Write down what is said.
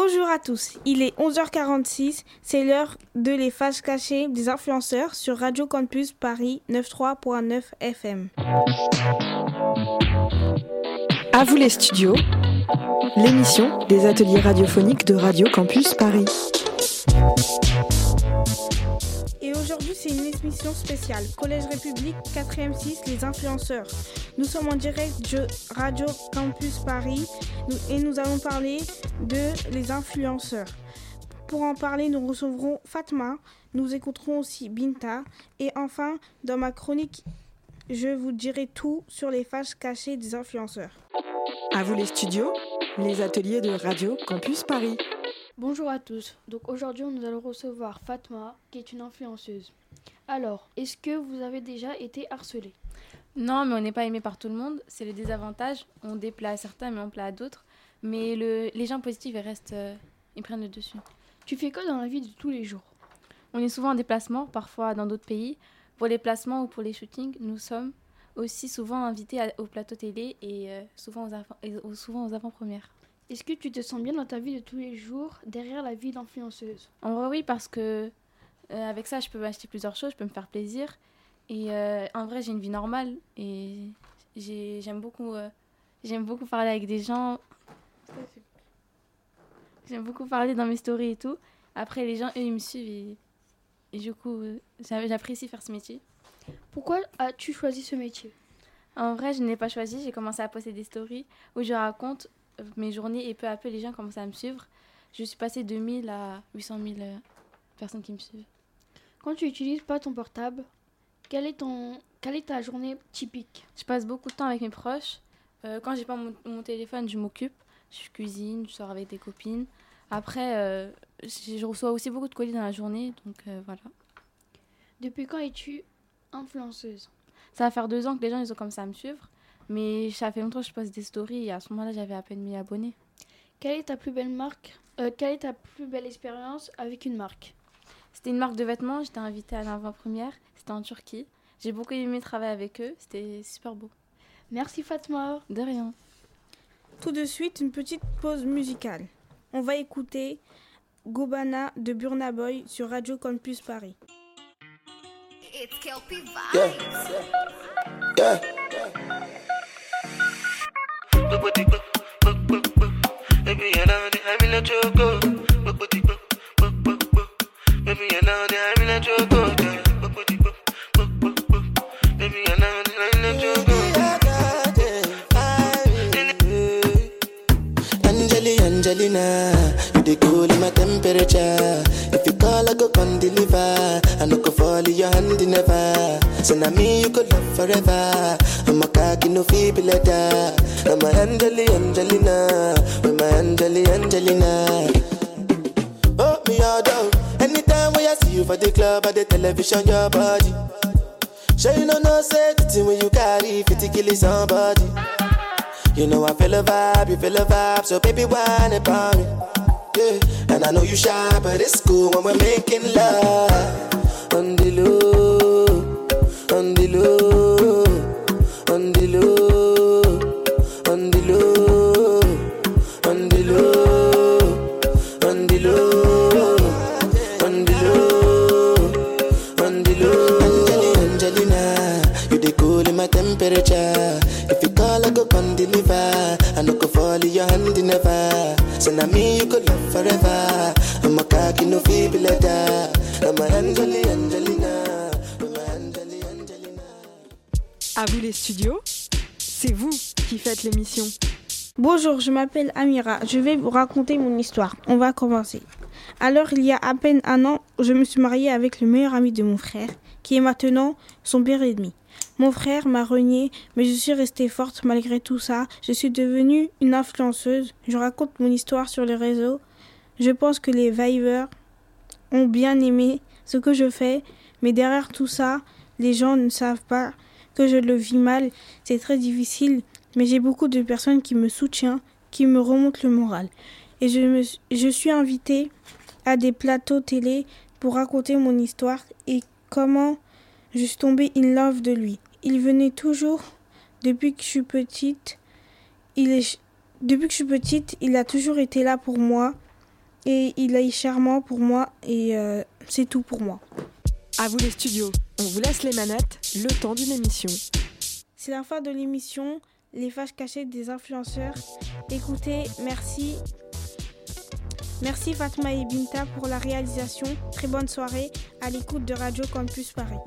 Bonjour à tous, il est 11h46, c'est l'heure de les faces cachées des influenceurs sur Radio Campus Paris 93.9 FM. À vous les studios, l'émission des ateliers radiophoniques de Radio Campus Paris. Aujourd'hui, c'est une émission spéciale. Collège République 4e 6, les influenceurs. Nous sommes en direct de Radio Campus Paris et nous allons parler de les influenceurs. Pour en parler, nous recevrons Fatma, nous écouterons aussi Binta et enfin, dans ma chronique, je vous dirai tout sur les faces cachées des influenceurs. À vous les studios, les ateliers de Radio Campus Paris. Bonjour à tous. Donc aujourd'hui, nous allons recevoir Fatma, qui est une influenceuse. Alors, est-ce que vous avez déjà été harcelé Non, mais on n'est pas aimé par tout le monde. C'est le désavantage. On déplaît à certains, mais on plaît à d'autres. Mais le, les gens positifs, ils restent, euh, ils prennent le dessus. Tu fais quoi dans la vie de tous les jours? On est souvent en déplacement, parfois dans d'autres pays. Pour les placements ou pour les shootings, nous sommes aussi souvent invités à- au plateau télé et euh, souvent aux, avant- et aux- souvent aux avant-premières. Est-ce que tu te sens bien dans ta vie de tous les jours derrière la vie d'influenceuse? En vrai, oui, parce que euh, avec ça, je peux m'acheter plusieurs choses, je peux me faire plaisir. Et euh, en vrai, j'ai une vie normale et j'ai- j'aime beaucoup, euh, j'aime beaucoup parler avec des gens. J'aime beaucoup parler dans mes stories et tout. Après, les gens, eux, ils me suivent et, et du coup, j'a- j'apprécie faire ce métier. Pourquoi as-tu choisi ce métier? En vrai, je n'ai pas choisi. J'ai commencé à poster des stories où je raconte mes journées et peu à peu, les gens commencent à me suivre. Je suis passée de 1000 à 800 000 euh, personnes qui me suivent. Quand tu n'utilises pas ton portable, quelle est, ton... quelle est ta journée typique? Je passe beaucoup de temps avec mes proches. Euh, quand j'ai pas mon, mon téléphone, je m'occupe. Je cuisine, je sors avec des copines. Après, euh, je je reçois aussi beaucoup de colis dans la journée, donc euh, voilà. Depuis quand es-tu influenceuse? Ça va faire deux ans que les gens ils ont commencé à me suivre, mais ça fait longtemps que je poste des stories et à ce moment-là j'avais à peine 1000 abonnés. Quelle est ta plus belle marque Euh, Quelle est ta plus belle expérience avec une marque? C'était une marque de vêtements, j'étais invitée à l'avant-première, c'était en Turquie. J'ai beaucoup aimé travailler avec eux, c'était super beau. Merci Fatma. De rien. Tout de suite, une petite pause musicale. On va écouter Gobana de Burna Boy sur Radio Campus Paris. It's forever. I'm a cocky no feeble letter. I'm a Angeli, Angelina, I'm a Angeli, Angelina. Oh me all down. Anytime when I see you for the club or the television, your body. Sure you know no thing when you carry 50 kill somebody. You know I feel a vibe, you feel a vibe, so baby whine about me. Yeah, and I know you shy, but it's cool when we're making love. On the low, on the low, in my temperature. If you call, I go come deliver. I no go fall in your hand never. So now me you could love forever. I'm a cocky no feeble letter. I'm a Angeli Angelina. I'm a Angeli Angelina. À vous les studios, c'est vous qui faites l'émission. Bonjour, je m'appelle Amira. Je vais vous raconter mon histoire. On va commencer. Alors, il y a à peine un an, je me suis mariée avec le meilleur ami de mon frère, qui est maintenant son pire ennemi. Mon frère m'a renié, mais je suis restée forte malgré tout ça. Je suis devenue une influenceuse. Je raconte mon histoire sur les réseaux. Je pense que les Vivers ont bien aimé ce que je fais, mais derrière tout ça, les gens ne savent pas que je le vis mal. C'est très difficile, mais j'ai beaucoup de personnes qui me soutiennent, qui me remontent le moral. Et je, me, je suis invitée à des plateaux télé pour raconter mon histoire et comment je suis tombée in love de lui. Il venait toujours depuis que je suis petite. Il est depuis que je suis petite, il a toujours été là pour moi. et il est charmant pour moi et euh, c'est tout pour moi. À vous les studios, on vous laisse les manettes, le temps d'une émission. C'est la fin de l'émission Les Fâches cachées des influenceurs. Écoutez, merci. Merci Fatma et Binta pour la réalisation. Très bonne soirée à l'écoute de Radio Campus Paris.